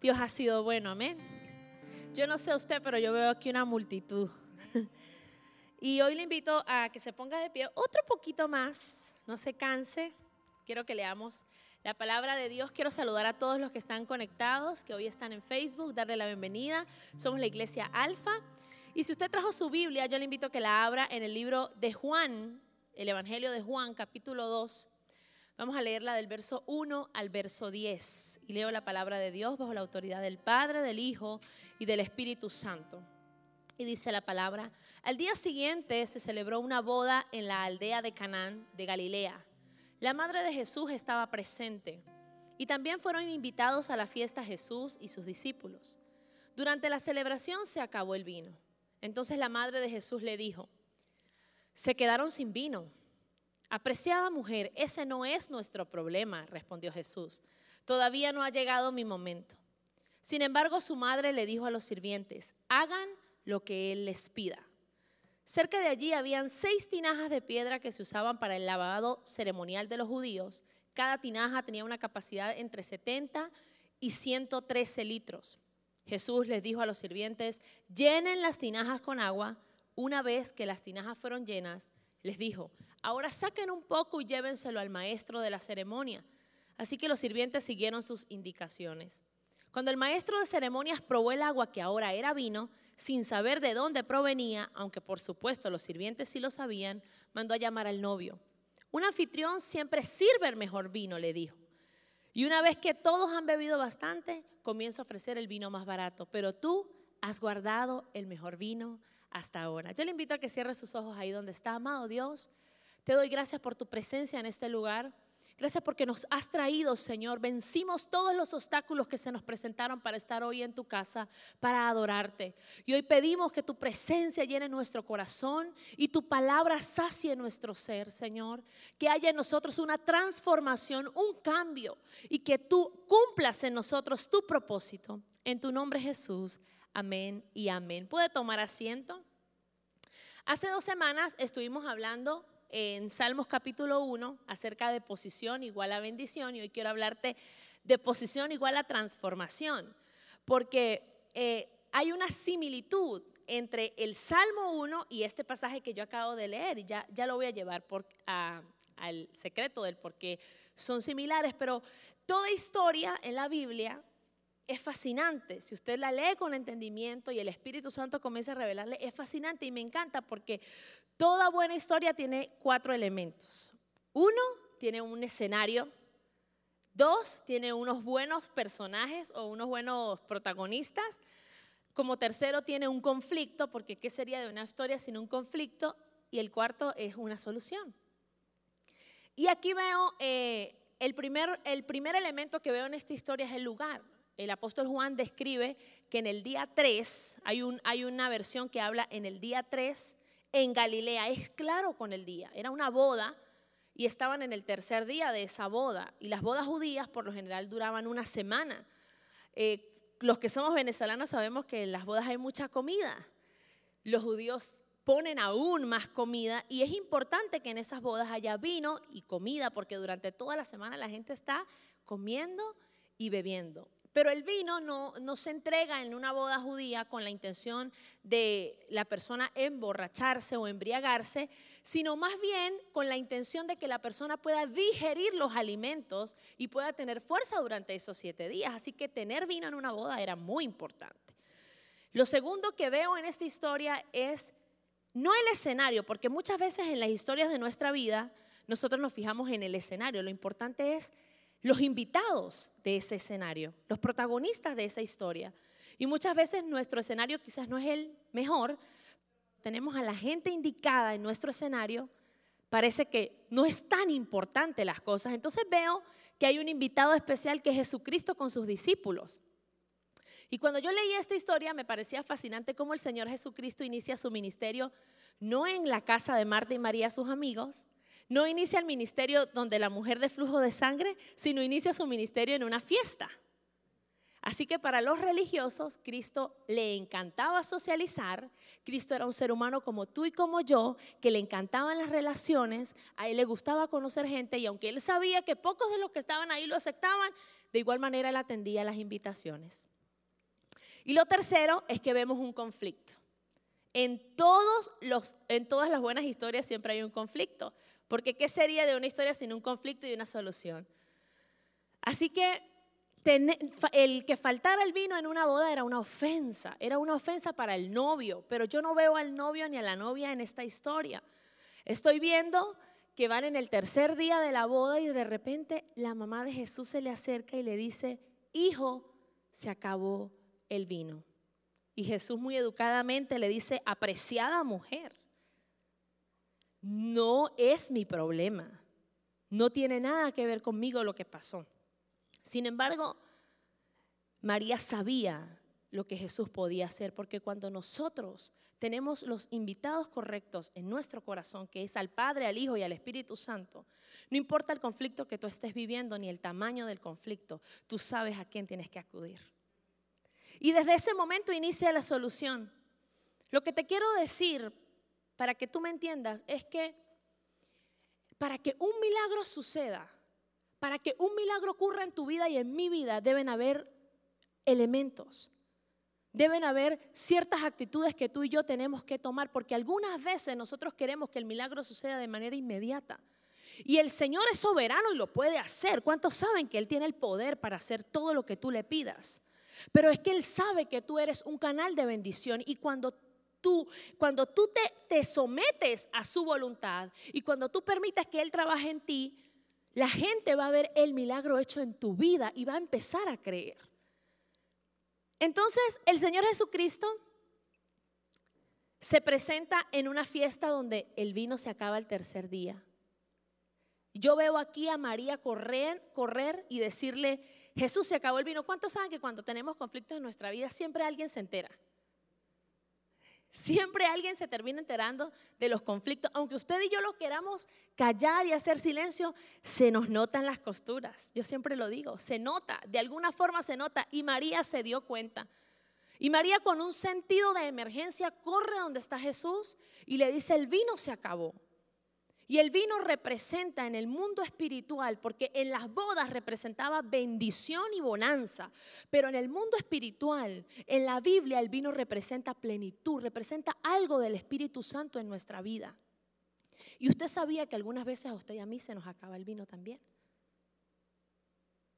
Dios ha sido bueno, amén. Yo no sé usted, pero yo veo aquí una multitud. Y hoy le invito a que se ponga de pie otro poquito más, no se canse. Quiero que leamos la palabra de Dios. Quiero saludar a todos los que están conectados, que hoy están en Facebook, darle la bienvenida. Somos la iglesia Alfa. Y si usted trajo su Biblia, yo le invito a que la abra en el libro de Juan, el Evangelio de Juan, capítulo 2. Vamos a leerla del verso 1 al verso 10. Y leo la palabra de Dios bajo la autoridad del Padre, del Hijo y del Espíritu Santo. Y dice la palabra, al día siguiente se celebró una boda en la aldea de Canaán de Galilea. La madre de Jesús estaba presente y también fueron invitados a la fiesta Jesús y sus discípulos. Durante la celebración se acabó el vino. Entonces la madre de Jesús le dijo, se quedaron sin vino. Apreciada mujer, ese no es nuestro problema, respondió Jesús. Todavía no ha llegado mi momento. Sin embargo, su madre le dijo a los sirvientes, hagan lo que él les pida. Cerca de allí habían seis tinajas de piedra que se usaban para el lavado ceremonial de los judíos. Cada tinaja tenía una capacidad entre 70 y 113 litros. Jesús les dijo a los sirvientes, llenen las tinajas con agua. Una vez que las tinajas fueron llenas, les dijo, ahora saquen un poco y llévenselo al maestro de la ceremonia. Así que los sirvientes siguieron sus indicaciones. Cuando el maestro de ceremonias probó el agua que ahora era vino, sin saber de dónde provenía, aunque por supuesto los sirvientes sí lo sabían, mandó a llamar al novio. Un anfitrión siempre sirve el mejor vino, le dijo. Y una vez que todos han bebido bastante, comienza a ofrecer el vino más barato. Pero tú has guardado el mejor vino hasta ahora. Yo le invito a que cierre sus ojos ahí donde está. Amado Dios, te doy gracias por tu presencia en este lugar. Gracias porque nos has traído, Señor. Vencimos todos los obstáculos que se nos presentaron para estar hoy en tu casa, para adorarte. Y hoy pedimos que tu presencia llene nuestro corazón y tu palabra sacie nuestro ser, Señor. Que haya en nosotros una transformación, un cambio y que tú cumplas en nosotros tu propósito. En tu nombre Jesús. Amén y amén. ¿Puede tomar asiento? Hace dos semanas estuvimos hablando en Salmos capítulo 1 acerca de posición igual a bendición y hoy quiero hablarte de posición igual a transformación, porque eh, hay una similitud entre el Salmo 1 y este pasaje que yo acabo de leer y ya, ya lo voy a llevar al secreto del por qué son similares, pero toda historia en la Biblia es fascinante. Si usted la lee con entendimiento y el Espíritu Santo comienza a revelarle, es fascinante y me encanta porque Toda buena historia tiene cuatro elementos. Uno, tiene un escenario. Dos, tiene unos buenos personajes o unos buenos protagonistas. Como tercero, tiene un conflicto, porque ¿qué sería de una historia sin un conflicto? Y el cuarto es una solución. Y aquí veo eh, el, primer, el primer elemento que veo en esta historia es el lugar. El apóstol Juan describe que en el día 3, hay, un, hay una versión que habla en el día 3 en Galilea. Es claro con el día. Era una boda y estaban en el tercer día de esa boda. Y las bodas judías por lo general duraban una semana. Eh, los que somos venezolanos sabemos que en las bodas hay mucha comida. Los judíos ponen aún más comida y es importante que en esas bodas haya vino y comida porque durante toda la semana la gente está comiendo y bebiendo. Pero el vino no, no, se entrega en una boda judía con la intención de la persona emborracharse o embriagarse, sino más bien con la intención de que la persona pueda digerir los alimentos y pueda tener fuerza durante esos siete días. Así que tener vino en una boda era muy importante. Lo segundo que veo en esta historia es no el escenario, porque muchas veces en las historias de nuestra vida nosotros nos fijamos en el escenario. Lo importante es los invitados de ese escenario, los protagonistas de esa historia. Y muchas veces nuestro escenario quizás no es el mejor, tenemos a la gente indicada en nuestro escenario, parece que no es tan importante las cosas. Entonces veo que hay un invitado especial que es Jesucristo con sus discípulos. Y cuando yo leí esta historia me parecía fascinante cómo el Señor Jesucristo inicia su ministerio no en la casa de Marta y María, sus amigos, no inicia el ministerio donde la mujer de flujo de sangre, sino inicia su ministerio en una fiesta. Así que para los religiosos, Cristo le encantaba socializar. Cristo era un ser humano como tú y como yo, que le encantaban las relaciones, a él le gustaba conocer gente y aunque él sabía que pocos de los que estaban ahí lo aceptaban, de igual manera él atendía las invitaciones. Y lo tercero es que vemos un conflicto. En, en todas las buenas historias siempre hay un conflicto, porque ¿qué sería de una historia sin un conflicto y una solución? Así que el que faltara el vino en una boda era una ofensa, era una ofensa para el novio, pero yo no veo al novio ni a la novia en esta historia. Estoy viendo que van en el tercer día de la boda y de repente la mamá de Jesús se le acerca y le dice, hijo, se acabó el vino. Y Jesús muy educadamente le dice, apreciada mujer, no es mi problema, no tiene nada que ver conmigo lo que pasó. Sin embargo, María sabía lo que Jesús podía hacer, porque cuando nosotros tenemos los invitados correctos en nuestro corazón, que es al Padre, al Hijo y al Espíritu Santo, no importa el conflicto que tú estés viviendo ni el tamaño del conflicto, tú sabes a quién tienes que acudir. Y desde ese momento inicia la solución. Lo que te quiero decir, para que tú me entiendas, es que para que un milagro suceda, para que un milagro ocurra en tu vida y en mi vida, deben haber elementos. Deben haber ciertas actitudes que tú y yo tenemos que tomar, porque algunas veces nosotros queremos que el milagro suceda de manera inmediata. Y el Señor es soberano y lo puede hacer. ¿Cuántos saben que Él tiene el poder para hacer todo lo que tú le pidas? Pero es que Él sabe que tú eres un canal de bendición y cuando cuando tú te, te sometes a su voluntad y cuando tú permites que Él trabaje en ti, la gente va a ver el milagro hecho en tu vida y va a empezar a creer. Entonces, el Señor Jesucristo se presenta en una fiesta donde el vino se acaba el tercer día. Yo veo aquí a María correr, correr y decirle, Jesús se acabó el vino. ¿Cuántos saben que cuando tenemos conflictos en nuestra vida siempre alguien se entera? Siempre alguien se termina enterando de los conflictos. Aunque usted y yo lo queramos callar y hacer silencio, se nos notan las costuras. Yo siempre lo digo, se nota, de alguna forma se nota. Y María se dio cuenta. Y María con un sentido de emergencia corre donde está Jesús y le dice, el vino se acabó. Y el vino representa en el mundo espiritual, porque en las bodas representaba bendición y bonanza, pero en el mundo espiritual, en la Biblia, el vino representa plenitud, representa algo del Espíritu Santo en nuestra vida. Y usted sabía que algunas veces a usted y a mí se nos acaba el vino también.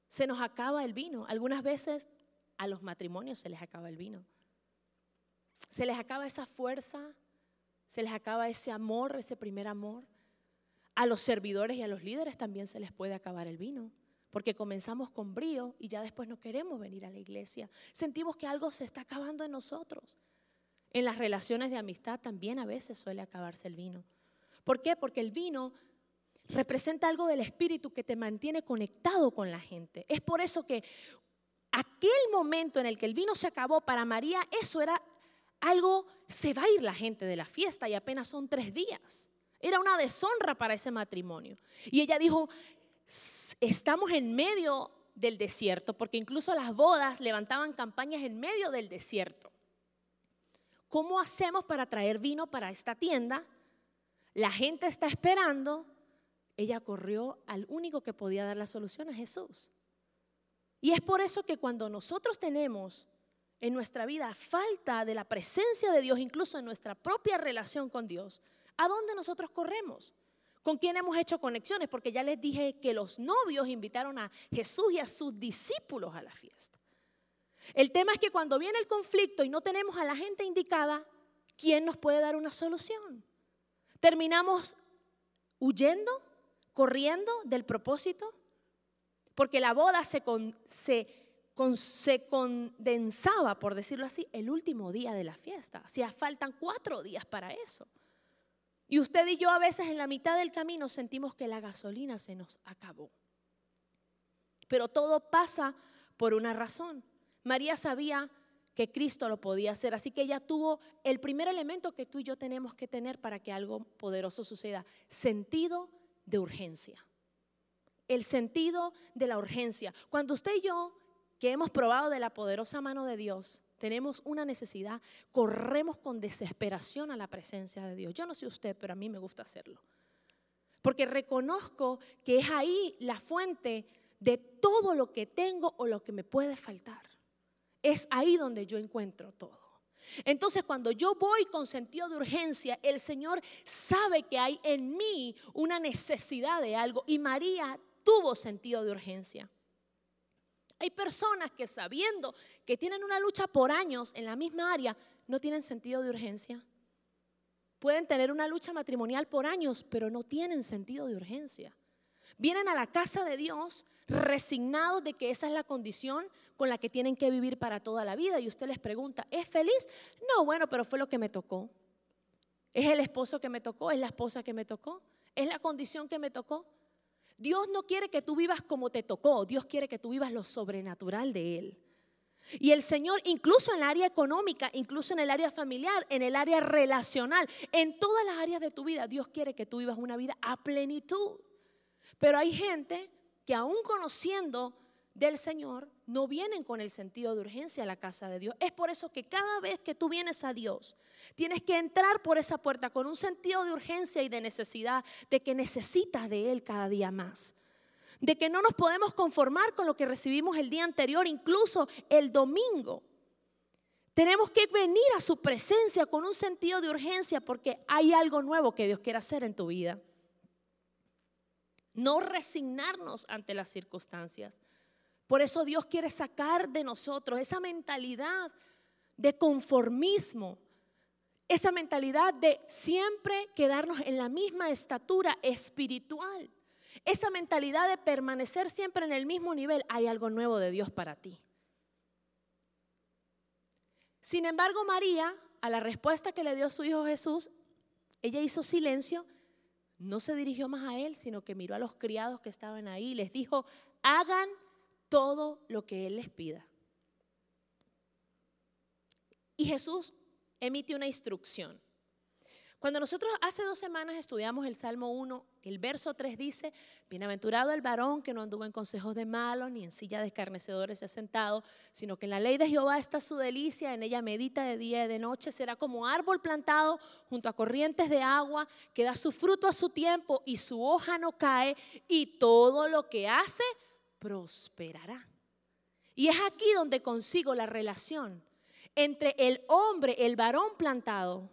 Se nos acaba el vino. Algunas veces a los matrimonios se les acaba el vino. Se les acaba esa fuerza, se les acaba ese amor, ese primer amor. A los servidores y a los líderes también se les puede acabar el vino, porque comenzamos con brío y ya después no queremos venir a la iglesia. Sentimos que algo se está acabando en nosotros. En las relaciones de amistad también a veces suele acabarse el vino. ¿Por qué? Porque el vino representa algo del espíritu que te mantiene conectado con la gente. Es por eso que aquel momento en el que el vino se acabó para María, eso era algo, se va a ir la gente de la fiesta y apenas son tres días. Era una deshonra para ese matrimonio. Y ella dijo, estamos en medio del desierto, porque incluso las bodas levantaban campañas en medio del desierto. ¿Cómo hacemos para traer vino para esta tienda? La gente está esperando. Ella corrió al único que podía dar la solución, a Jesús. Y es por eso que cuando nosotros tenemos en nuestra vida falta de la presencia de Dios, incluso en nuestra propia relación con Dios, ¿A dónde nosotros corremos? ¿Con quién hemos hecho conexiones? Porque ya les dije que los novios invitaron a Jesús y a sus discípulos a la fiesta. El tema es que cuando viene el conflicto y no tenemos a la gente indicada, ¿quién nos puede dar una solución? Terminamos huyendo, corriendo del propósito, porque la boda se, condensaba, por decirlo así, el último día de la fiesta. Faltan cuatro días para eso. Y usted y yo a veces en la mitad del camino sentimos que la gasolina se nos acabó. Pero todo pasa por una razón. María sabía que Cristo lo podía hacer, así que ella tuvo el primer elemento que tú y yo tenemos que tener para que algo poderoso suceda, sentido de urgencia. El sentido de la urgencia. Cuando usted y yo que hemos probado de la poderosa mano de Dios, tenemos una necesidad, corremos con desesperación a la presencia de Dios. Yo no sé usted, pero a mí me gusta hacerlo. Porque reconozco que es ahí la fuente de todo lo que tengo o lo que me puede faltar. Es ahí donde yo encuentro todo. Entonces cuando yo voy con sentido de urgencia, el Señor sabe que hay en mí una necesidad de algo y María tuvo sentido de urgencia. Hay personas que sabiendo que tienen una lucha por años en la misma área, no tienen sentido de urgencia. Pueden tener una lucha matrimonial por años, pero no tienen sentido de urgencia. Vienen a la casa de Dios resignados de que esa es la condición con la que tienen que vivir para toda la vida. Y usted les pregunta, ¿es feliz? No, bueno, pero fue lo que me tocó. ¿Es el esposo que me tocó? ¿Es la esposa que me tocó? ¿Es la condición que me tocó? Dios no quiere que tú vivas como te tocó, Dios quiere que tú vivas lo sobrenatural de Él. Y el Señor, incluso en el área económica, incluso en el área familiar, en el área relacional, en todas las áreas de tu vida, Dios quiere que tú vivas una vida a plenitud. Pero hay gente que aún conociendo del Señor, no vienen con el sentido de urgencia a la casa de Dios. Es por eso que cada vez que tú vienes a Dios, tienes que entrar por esa puerta con un sentido de urgencia y de necesidad, de que necesitas de Él cada día más. De que no nos podemos conformar con lo que recibimos el día anterior, incluso el domingo. Tenemos que venir a su presencia con un sentido de urgencia porque hay algo nuevo que Dios quiere hacer en tu vida. No resignarnos ante las circunstancias. Por eso Dios quiere sacar de nosotros esa mentalidad de conformismo, esa mentalidad de siempre quedarnos en la misma estatura espiritual, esa mentalidad de permanecer siempre en el mismo nivel. Hay algo nuevo de Dios para ti. Sin embargo, María, a la respuesta que le dio su hijo Jesús, ella hizo silencio, no se dirigió más a él, sino que miró a los criados que estaban ahí y les dijo, hagan todo lo que Él les pida. Y Jesús emite una instrucción. Cuando nosotros hace dos semanas estudiamos el Salmo 1, el verso 3 dice, Bienaventurado el varón que no anduvo en consejos de malos, ni en silla de escarnecedores se ha sentado, sino que en la ley de Jehová está su delicia, en ella medita de día y de noche, será como árbol plantado junto a corrientes de agua, que da su fruto a su tiempo y su hoja no cae, y todo lo que hace prosperará. Y es aquí donde consigo la relación entre el hombre, el varón plantado,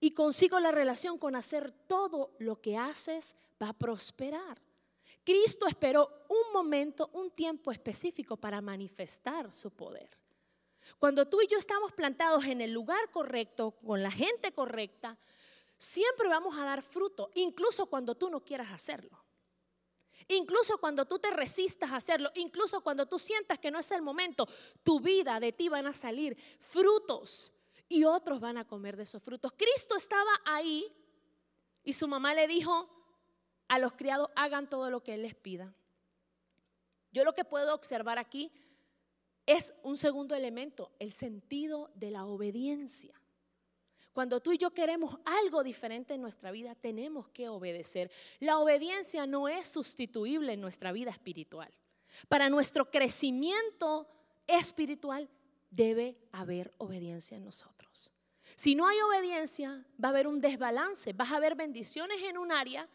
y consigo la relación con hacer todo lo que haces va a prosperar. Cristo esperó un momento, un tiempo específico para manifestar su poder. Cuando tú y yo estamos plantados en el lugar correcto, con la gente correcta, siempre vamos a dar fruto, incluso cuando tú no quieras hacerlo. Incluso cuando tú te resistas a hacerlo, incluso cuando tú sientas que no es el momento, tu vida de ti van a salir frutos y otros van a comer de esos frutos. Cristo estaba ahí y su mamá le dijo a los criados, hagan todo lo que Él les pida. Yo lo que puedo observar aquí es un segundo elemento, el sentido de la obediencia. Cuando tú y yo queremos algo diferente en nuestra vida, tenemos que obedecer. La obediencia no es sustituible en nuestra vida espiritual. Para nuestro crecimiento espiritual debe haber obediencia en nosotros. Si no hay obediencia, va a haber un desbalance, vas a ver bendiciones en un área,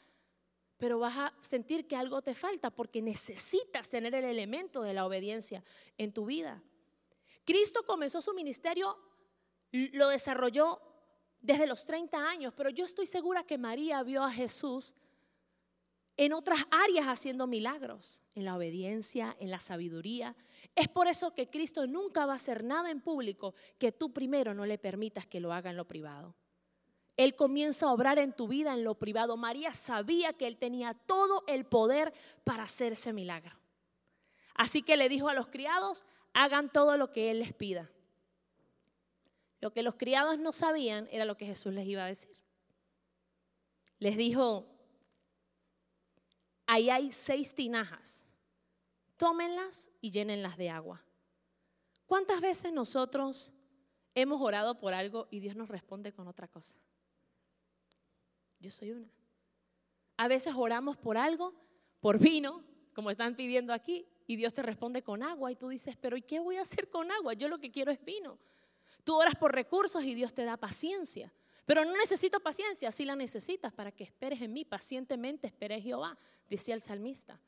pero vas a sentir que algo te falta porque necesitas tener el elemento de la obediencia en tu vida. Cristo comenzó su ministerio, lo desarrolló desde los 30 años, pero yo estoy segura que María vio a Jesús en otras áreas haciendo milagros, en la obediencia, en la sabiduría. Es por eso que Cristo nunca va a hacer nada en público que tú primero no le permitas que lo haga en lo privado. Él comienza a obrar en tu vida en lo privado. María sabía que él tenía todo el poder para hacer ese milagro. Así que le dijo a los criados, hagan todo lo que él les pida. Lo que los criados no sabían era lo que Jesús les iba a decir. Les dijo, ahí hay seis tinajas, tómenlas y llénenlas de agua. ¿Cuántas veces nosotros hemos orado por algo y Dios nos responde con otra cosa? Yo soy una. A veces oramos por algo, por vino, como están pidiendo aquí, y Dios te responde con agua y tú dices, pero ¿y qué voy a hacer con agua? Yo lo que quiero es vino. Tú oras por recursos y Dios te da paciencia. Pero no necesito paciencia, sí la necesitas para que esperes en mí. Pacientemente esperé Jehová, decía el salmista.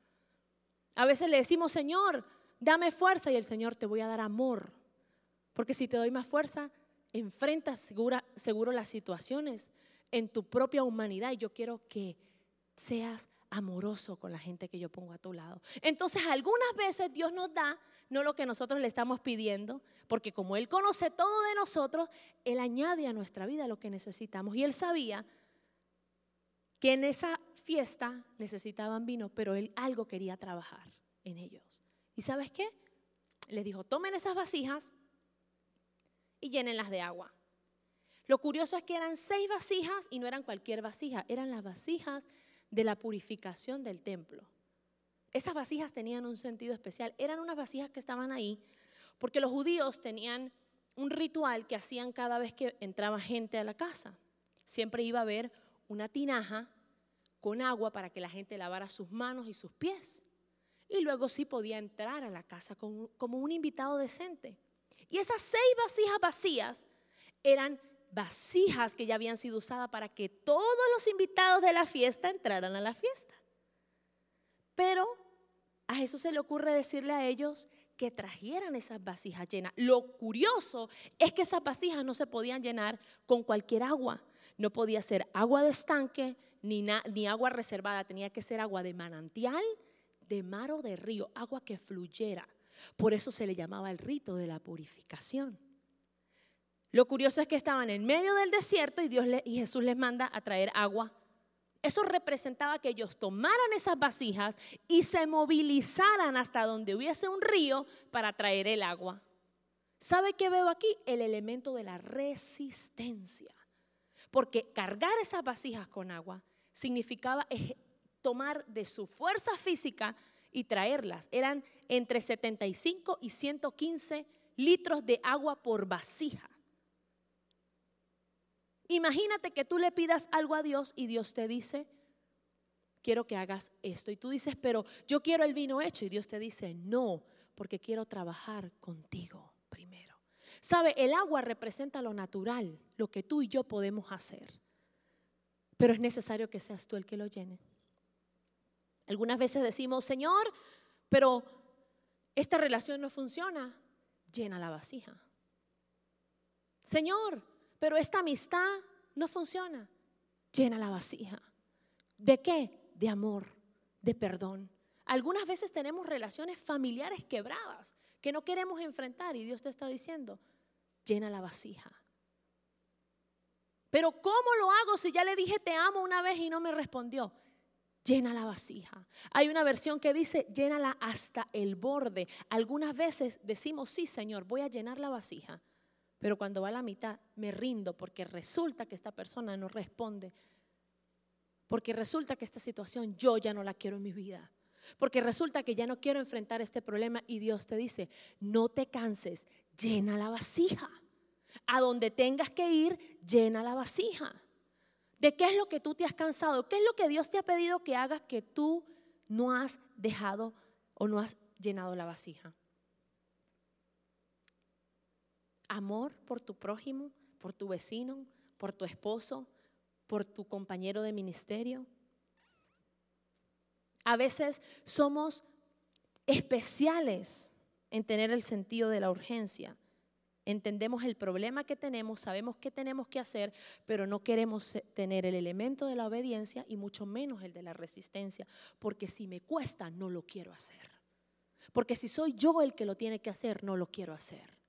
A veces le decimos, Señor, dame fuerza y el Señor te voy a dar amor. Porque si te doy más fuerza, enfrentas seguro las situaciones en tu propia humanidad y yo quiero que seas amoroso con la gente que yo pongo a tu lado. Entonces, algunas veces Dios nos da no lo que nosotros le estamos pidiendo, porque como Él conoce todo de nosotros, Él añade a nuestra vida lo que necesitamos. Y Él sabía que en esa fiesta necesitaban vino, pero Él algo quería trabajar en ellos. ¿Y sabes qué? Les dijo, tomen esas vasijas y llénenlas de agua. Lo curioso es que eran seis vasijas y no eran cualquier vasija, eran las vasijas de la purificación del templo. Esas vasijas tenían un sentido especial. Eran unas vasijas que estaban ahí porque los judíos tenían un ritual que hacían cada vez que entraba gente a la casa. Siempre iba a haber una tinaja con agua para que la gente lavara sus manos y sus pies. Y luego sí podía entrar a la casa como un invitado decente. Y esas seis vasijas vacías eran vasijas que ya habían sido usadas para que todos los invitados de la fiesta entraran a la fiesta. Pero a Jesús se le ocurre decirle a ellos que trajeran esas vasijas llenas. Lo curioso es que esas vasijas no se podían llenar con cualquier agua. No podía ser agua de estanque ni, ni agua reservada, tenía que ser agua de manantial, de mar o de río, agua que fluyera. Por eso se le llamaba el rito de la purificación. Lo curioso es que estaban en medio del desierto y, Dios y Jesús les manda a traer agua. Eso representaba que ellos tomaran esas vasijas y se movilizaran hasta donde hubiese un río para traer el agua. ¿Sabe qué veo aquí? El elemento de la resistencia. Porque cargar esas vasijas con agua significaba tomar de su fuerza física y traerlas. Eran entre 75 y 115 litros de agua por vasija. Imagínate que tú le pidas algo a Dios y Dios te dice, quiero que hagas esto. Y tú dices, pero yo quiero el vino hecho. Y Dios te dice, no, porque quiero trabajar contigo primero. Sabe, el agua representa lo natural, lo que tú y yo podemos hacer. Pero es necesario que seas tú el que lo llene. Algunas veces decimos, Señor, pero esta relación no funciona. Llena la vasija. Señor, pero esta amistad no funciona. Llena la vasija. ¿De qué? De amor, de perdón. Algunas veces tenemos relaciones familiares quebradas que no queremos enfrentar y Dios te está diciendo, llena la vasija. Pero ¿cómo lo hago si ya le dije te amo una vez y no me respondió? Llena la vasija. Hay una versión que dice, llénala hasta el borde. Algunas veces decimos, sí, Señor, voy a llenar la vasija. Pero cuando va a la mitad, me rindo porque resulta que esta persona no responde. Porque resulta que esta situación yo ya no la quiero en mi vida. Porque resulta que ya no quiero enfrentar este problema y Dios te dice, no te canses, llena la vasija. A donde tengas que ir, llena la vasija. ¿De qué es lo que tú te has cansado? ¿Qué es lo que Dios te ha pedido que hagas que tú no has dejado o no has llenado la vasija? Amor por tu prójimo, por tu vecino, por tu esposo, por tu compañero de ministerio. A veces somos especiales en tener el sentido de la urgencia. Entendemos el problema que tenemos, sabemos qué tenemos que hacer, pero no queremos tener el elemento de la obediencia y mucho menos el de la resistencia, porque si me cuesta, no lo quiero hacer. Porque si soy yo el que lo tiene que hacer, no lo quiero hacer.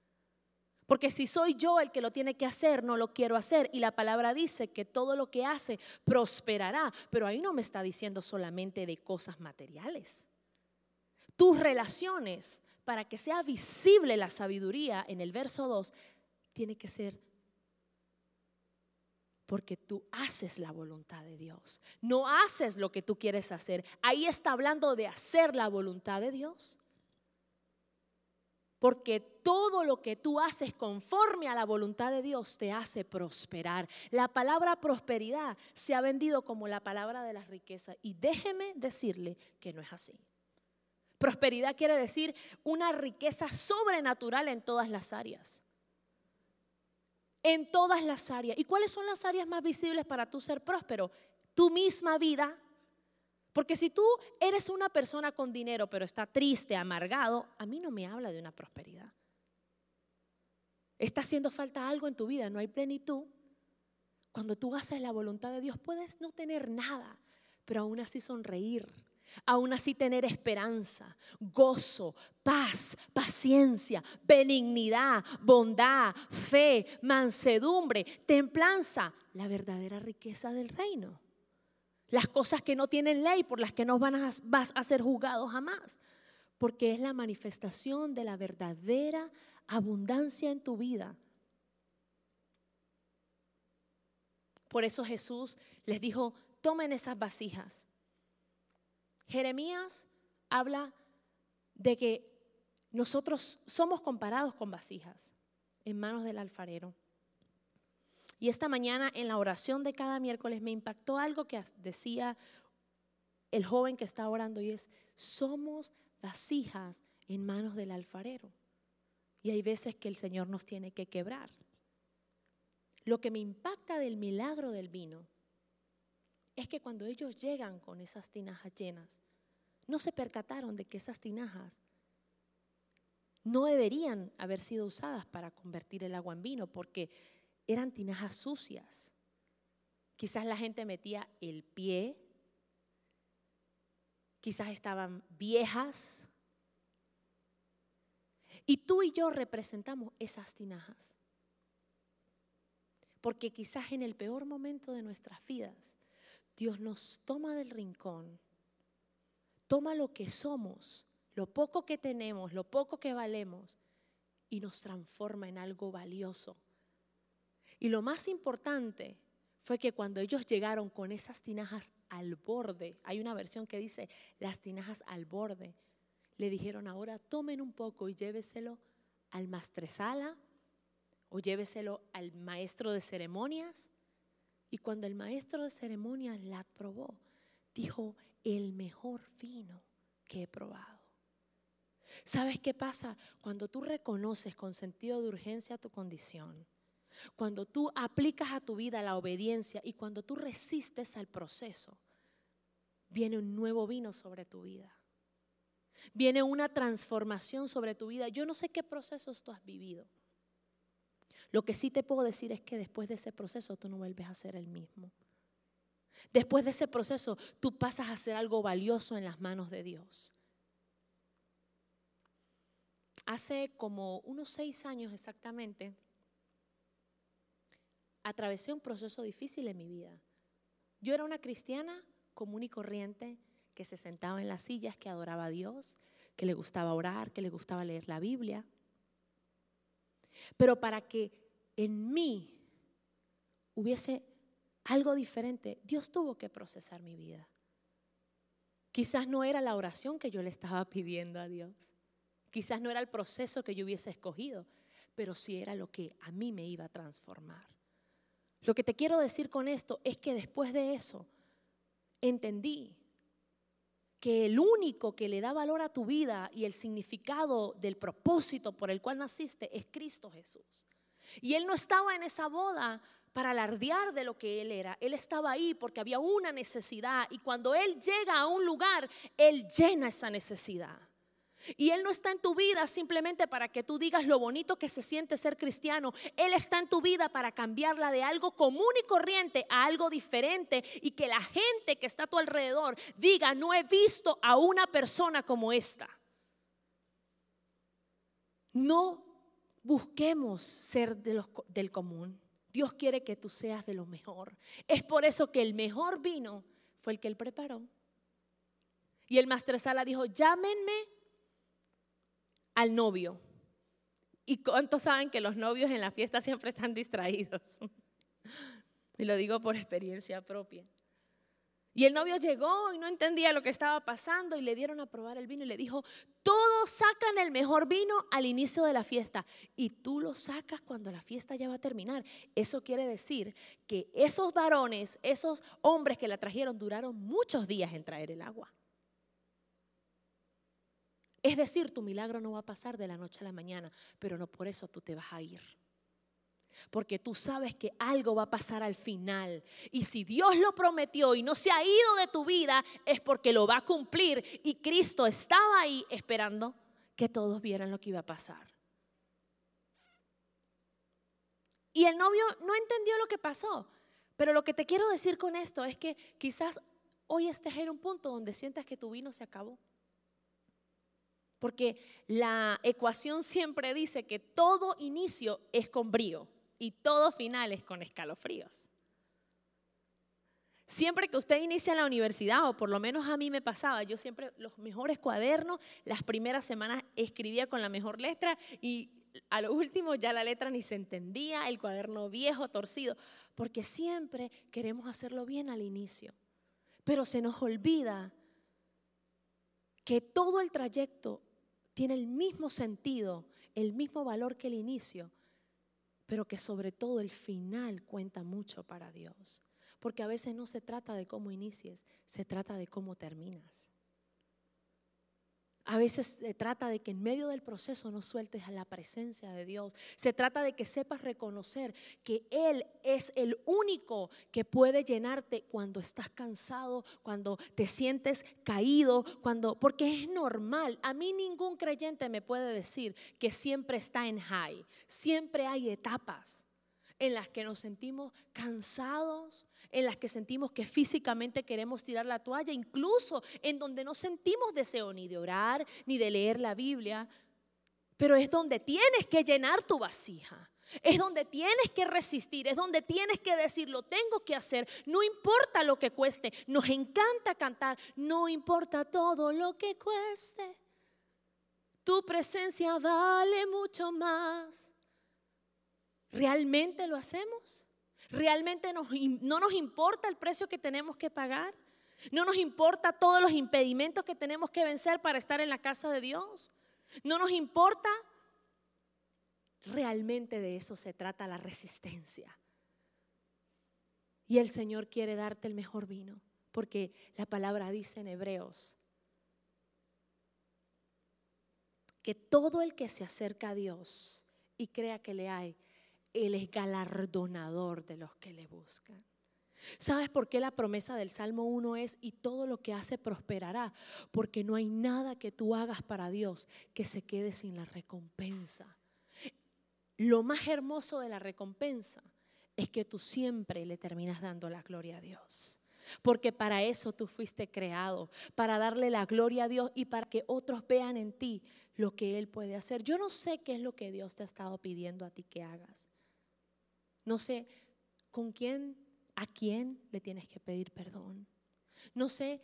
Porque si soy yo el que lo tiene que hacer, no lo quiero hacer. Y la palabra dice que todo lo que hace prosperará. Pero ahí no me está diciendo solamente de cosas materiales. Tus relaciones, para que sea visible la sabiduría en el verso 2, tiene que ser porque tú haces la voluntad de Dios. No haces lo que tú quieres hacer. Ahí está hablando de hacer la voluntad de Dios porque todo lo que tú haces conforme a la voluntad de Dios te hace prosperar. La palabra prosperidad se ha vendido como la palabra de la riqueza y déjeme decirle que no es así. Prosperidad quiere decir una riqueza sobrenatural en todas las áreas. En todas las áreas. ¿Y cuáles son las áreas más visibles para tú ser próspero? Tu misma vida. Porque si tú eres una persona con dinero pero está triste, amargado, a mí no me habla de una prosperidad. Está haciendo falta algo en tu vida, no hay plenitud. Cuando tú haces la voluntad de Dios puedes no tener nada, pero aún así sonreír, aún así tener esperanza, gozo, paz, paciencia, benignidad, bondad, fe, mansedumbre, templanza, la verdadera riqueza del reino. Las cosas que no tienen ley, por las que no van a, vas a ser juzgado jamás, porque es la manifestación de la verdadera abundancia en tu vida. Por eso Jesús les dijo, tomen esas vasijas. Jeremías habla de que nosotros somos comparados con vasijas en manos del alfarero. Y esta mañana en la oración de cada miércoles me impactó algo que decía el joven que está orando y es, somos vasijas en manos del alfarero. Y hay veces que el Señor nos tiene que quebrar. Lo que me impacta del milagro del vino es que cuando ellos llegan con esas tinajas llenas, no se percataron de que esas tinajas no deberían haber sido usadas para convertir el agua en vino, porque eran tinajas sucias. Quizás la gente metía el pie, quizás estaban viejas, y tú y yo representamos esas tinajas. Porque quizás en el peor momento de nuestras vidas, Dios nos toma del rincón, toma lo que somos, lo poco que tenemos, lo poco que valemos, y nos transforma en algo valioso. Y lo más importante fue que cuando ellos llegaron con esas tinajas al borde, hay una versión que dice las tinajas al borde, le dijeron ahora tomen un poco y lléveselo al mastresala o lléveselo al maestro de ceremonias. Y cuando el maestro de ceremonias la probó, dijo, el mejor vino que he probado. ¿Sabes qué pasa? Cuando tú reconoces con sentido de urgencia tu condición, cuando tú aplicas a tu vida la obediencia y cuando tú resistes al proceso, viene un nuevo vino sobre tu vida. Viene una transformación sobre tu vida. Yo no sé qué procesos tú has vivido. Lo que sí te puedo decir es que después de ese proceso tú no vuelves a ser el mismo. Después de ese proceso tú pasas a ser algo valioso en las manos de Dios. Hace como unos seis años exactamente, atravesé un proceso difícil en mi vida. Yo era una cristiana común y corriente que se sentaba en las sillas, que adoraba a Dios, que le gustaba orar, que le gustaba leer la Biblia. Pero para que en mí hubiese algo diferente, Dios tuvo que procesar mi vida. Quizás no era la oración que yo le estaba pidiendo a Dios. Quizás no era el proceso que yo hubiese escogido, pero sí era lo que a mí me iba a transformar. Lo que te quiero decir con esto es que después de eso entendí que el único que le da valor a tu vida y el significado del propósito por el cual naciste es Cristo Jesús. Y Él no estaba en esa boda para alardear de lo que Él era. Él estaba ahí porque había una necesidad y cuando Él llega a un lugar, Él llena esa necesidad. Y Él no está en tu vida simplemente para que tú digas lo bonito que se siente ser cristiano. Él está en tu vida para cambiarla de algo común y corriente a algo diferente y que la gente que está a tu alrededor diga, no he visto a una persona como esta. No busquemos ser de del común. Dios quiere que tú seas de lo mejor. Es por eso que el mejor vino fue el que Él preparó. Y el maestresala dijo, llámenme al novio. ¿Y cuántos saben que los novios en la fiesta siempre están distraídos? Y lo digo por experiencia propia. Y el novio llegó y no entendía lo que estaba pasando y le dieron a probar el vino y le dijo, todos sacan el mejor vino al inicio de la fiesta y tú lo sacas cuando la fiesta ya va a terminar. Eso quiere decir que esos varones, esos hombres que la trajeron duraron muchos días en traer el agua. Es decir, tu milagro no va a pasar de la noche a la mañana, pero no por eso tú te vas a ir. Porque tú sabes que algo va a pasar al final. Y si Dios lo prometió y no se ha ido de tu vida, es porque lo va a cumplir. Y Cristo estaba ahí esperando que todos vieran lo que iba a pasar. Y el novio no entendió lo que pasó. Pero lo que te quiero decir con esto es que quizás hoy estés en un punto donde sientas que tu vino se acabó. Porque la ecuación siempre dice que todo inicio es con brío y todo final es con escalofríos. Siempre que usted inicia la universidad, o por lo menos a mí me pasaba, yo siempre los mejores cuadernos, las primeras semanas escribía con la mejor letra y a lo último ya la letra ni se entendía, el cuaderno viejo, torcido, porque siempre queremos hacerlo bien al inicio, pero se nos olvida que todo el trayecto tiene el mismo sentido, el mismo valor que el inicio, pero que sobre todo el final cuenta mucho para Dios. Porque a veces no se trata de cómo inicies, se trata de cómo terminas. A veces se trata de que en medio del proceso no sueltes a la presencia de Dios. Se trata de que sepas reconocer que Él es el único que puede llenarte cuando estás cansado, cuando te sientes caído, cuando porque es normal. A mí ningún creyente me puede decir que siempre está en high. Siempre hay etapas en las que nos sentimos cansados, en las que sentimos que físicamente queremos tirar la toalla, incluso en donde no sentimos deseo ni de orar, ni de leer la Biblia, pero es donde tienes que llenar tu vasija. Es donde tienes que resistir, es donde tienes que decir, lo tengo que hacer, no importa lo que cueste, nos encanta cantar, no importa todo lo que cueste, tu presencia vale mucho más. ¿Realmente lo hacemos? ¿Realmente no nos importa el precio que tenemos que pagar? ¿No nos importa todos los impedimentos que tenemos que vencer para estar en la casa de Dios? ¿No nos importa? Realmente de eso se trata la resistencia. Y el Señor quiere darte el mejor vino, porque la palabra dice en Hebreos que todo el que se acerca a Dios y crea que le hay, él es galardonador de los que le buscan. ¿Sabes por qué la promesa del Salmo 1 es y todo lo que hace prosperará? Porque no hay nada que tú hagas para Dios que se quede sin la recompensa. Lo más hermoso de la recompensa es que tú siempre le terminas dando la gloria a Dios. Porque para eso tú fuiste creado, para darle la gloria a Dios y para que otros vean en ti lo que Él puede hacer. Yo no sé qué es lo que Dios te ha estado pidiendo a ti que hagas. No sé con quién, a quién le tienes que pedir perdón. No sé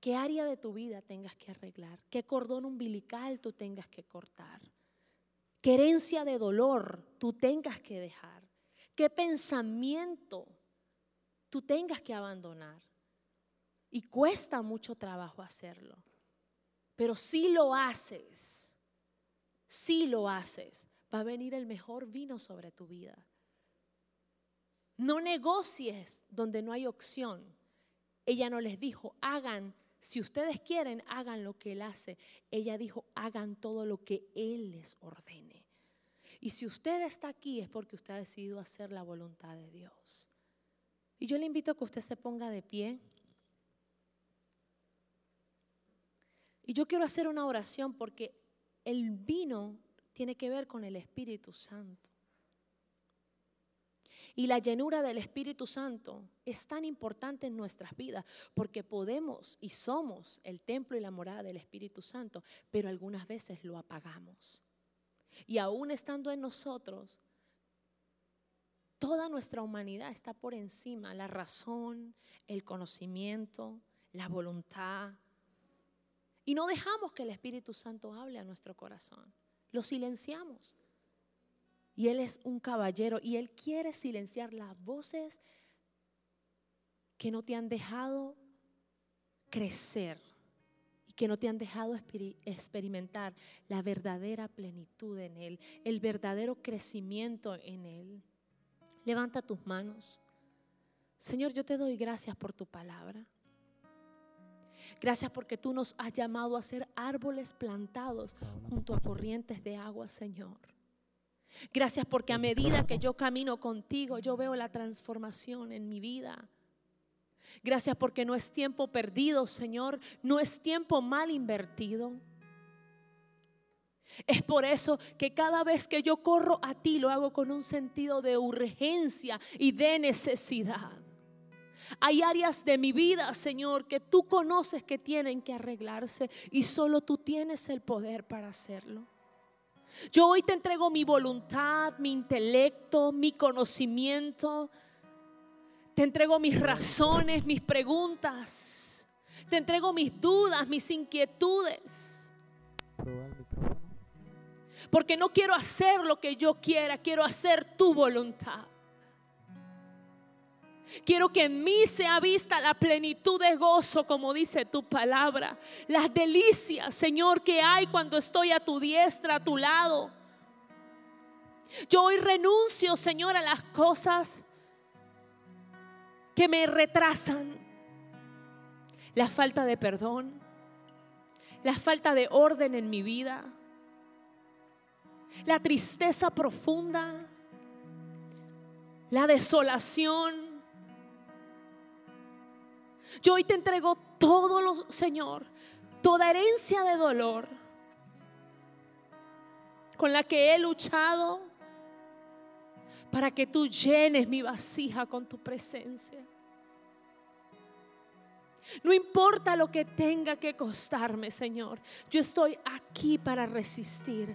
qué área de tu vida tengas que arreglar, qué cordón umbilical tú tengas que cortar, qué herencia de dolor tú tengas que dejar, qué pensamiento tú tengas que abandonar. Y cuesta mucho trabajo hacerlo. Pero si lo haces, si lo haces, va a venir el mejor vino sobre tu vida. No negocies donde no hay opción. Ella no les dijo, hagan, si ustedes quieren, hagan lo que Él hace. Ella dijo, hagan todo lo que Él les ordene. Y si usted está aquí es porque usted ha decidido hacer la voluntad de Dios. Y yo le invito a que usted se ponga de pie. Y yo quiero hacer una oración porque el vino tiene que ver con el Espíritu Santo. Y la llenura del Espíritu Santo es tan importante en nuestras vidas porque podemos y somos el templo y la morada del Espíritu Santo, pero algunas veces lo apagamos. Y aún estando en nosotros, toda nuestra humanidad está por encima, la razón, el conocimiento, la voluntad. Y no dejamos que el Espíritu Santo hable a nuestro corazón, lo silenciamos. Y Él es un caballero y Él quiere silenciar las voces que no te han dejado crecer y que no te han dejado experimentar la verdadera plenitud en Él, el verdadero crecimiento en Él. Levanta tus manos. Señor, yo te doy gracias por tu palabra. Gracias porque tú nos has llamado a ser árboles plantados junto a corrientes de agua, Señor. Gracias porque a medida que yo camino contigo, yo veo la transformación en mi vida. Gracias porque no es tiempo perdido, Señor, no es tiempo mal invertido. Es por eso que cada vez que yo corro a ti lo hago con un sentido de urgencia y de necesidad. Hay áreas de mi vida, Señor, que tú conoces que tienen que arreglarse y solo tú tienes el poder para hacerlo. Yo hoy te entrego mi voluntad, mi intelecto, mi conocimiento. Te entrego mis razones, mis preguntas. Te entrego mis dudas, mis inquietudes. Porque no quiero hacer lo que yo quiera, quiero hacer tu voluntad. Quiero que en mí sea vista la plenitud de gozo, como dice tu palabra. Las delicias, Señor, que hay cuando estoy a tu diestra, a tu lado. Yo hoy renuncio, Señor, a las cosas que me retrasan. La falta de perdón, la falta de orden en mi vida, la tristeza profunda, la desolación, yo hoy te entrego todo lo, Señor, toda herencia de dolor con la que he luchado para que tú llenes mi vasija con tu presencia. No importa lo que tenga que costarme, Señor, yo estoy aquí para resistir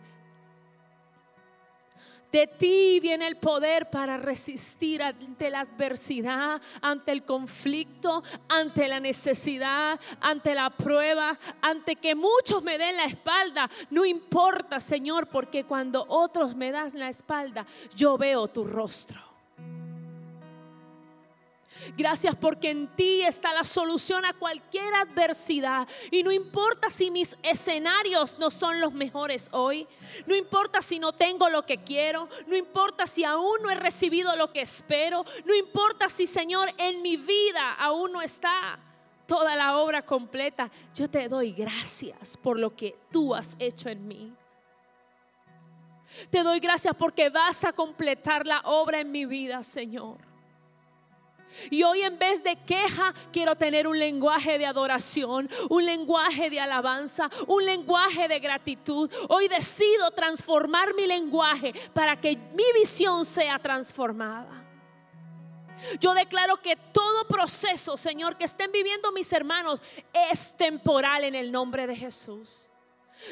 de ti viene el poder para resistir ante la adversidad, ante el conflicto, ante la necesidad, ante la prueba, ante que muchos me den la espalda. No importa, Señor, porque cuando otros me das la espalda, yo veo tu rostro. Gracias porque en ti está la solución a cualquier adversidad. Y no importa si mis escenarios no son los mejores hoy. No importa si no tengo lo que quiero. No importa si aún no he recibido lo que espero. No importa si, Señor, en mi vida aún no está toda la obra completa. Yo te doy gracias por lo que tú has hecho en mí. Te doy gracias porque vas a completar la obra en mi vida, Señor. Y hoy en vez de queja, quiero tener un lenguaje de adoración, un lenguaje de alabanza, un lenguaje de gratitud. Hoy decido transformar mi lenguaje para que mi visión sea transformada. Yo declaro que todo proceso, Señor, que estén viviendo mis hermanos es temporal en el nombre de Jesús.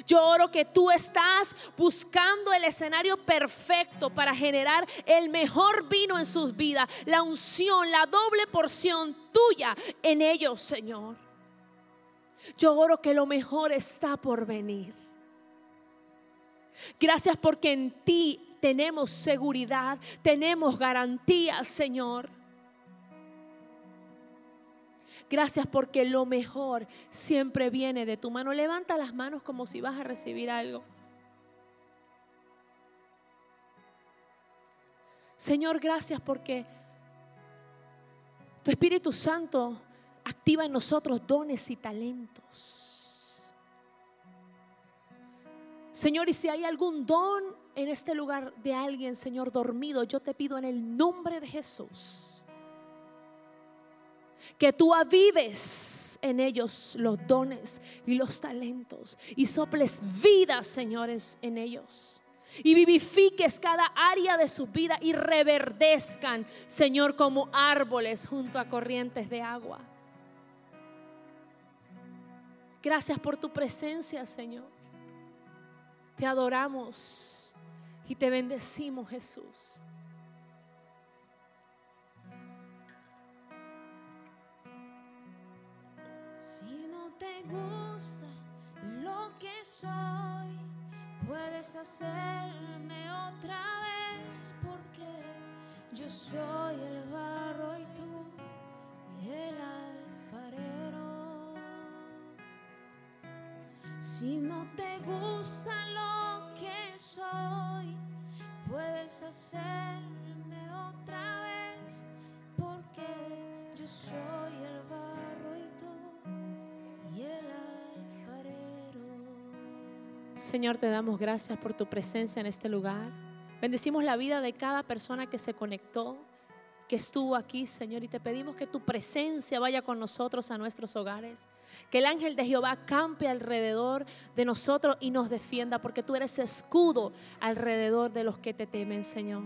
Yo oro que tú estás buscando el escenario perfecto para generar el mejor vino en sus vidas, la unción, la doble porción tuya en ellos, Señor. Yo oro que lo mejor está por venir. Gracias porque en ti tenemos seguridad, tenemos garantías, Señor. Gracias porque lo mejor siempre viene de tu mano. Levanta las manos como si vas a recibir algo. Señor, gracias porque tu Espíritu Santo activa en nosotros dones y talentos. Señor, y si hay algún don en este lugar de alguien, Señor, dormido, yo te pido en el nombre de Jesús que tú avives en ellos los dones y los talentos y soples vida, señores, en ellos. Y vivifiques cada área de su vida y reverdezcan, Señor, como árboles junto a corrientes de agua. Gracias por tu presencia, Señor. Te adoramos y te bendecimos, Jesús. Que soy, puedes hacerme otra vez porque yo soy el barro y tú el alfarero. Si no te gusta Señor, te damos gracias por tu presencia en este lugar. Bendecimos la vida de cada persona que se conectó, que estuvo aquí, Señor, y te pedimos que tu presencia vaya con nosotros a nuestros hogares. Que el ángel de Jehová campe alrededor de nosotros y nos defienda, porque tú eres escudo alrededor de los que te temen, Señor.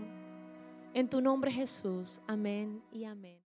En tu nombre Jesús, amén y amén.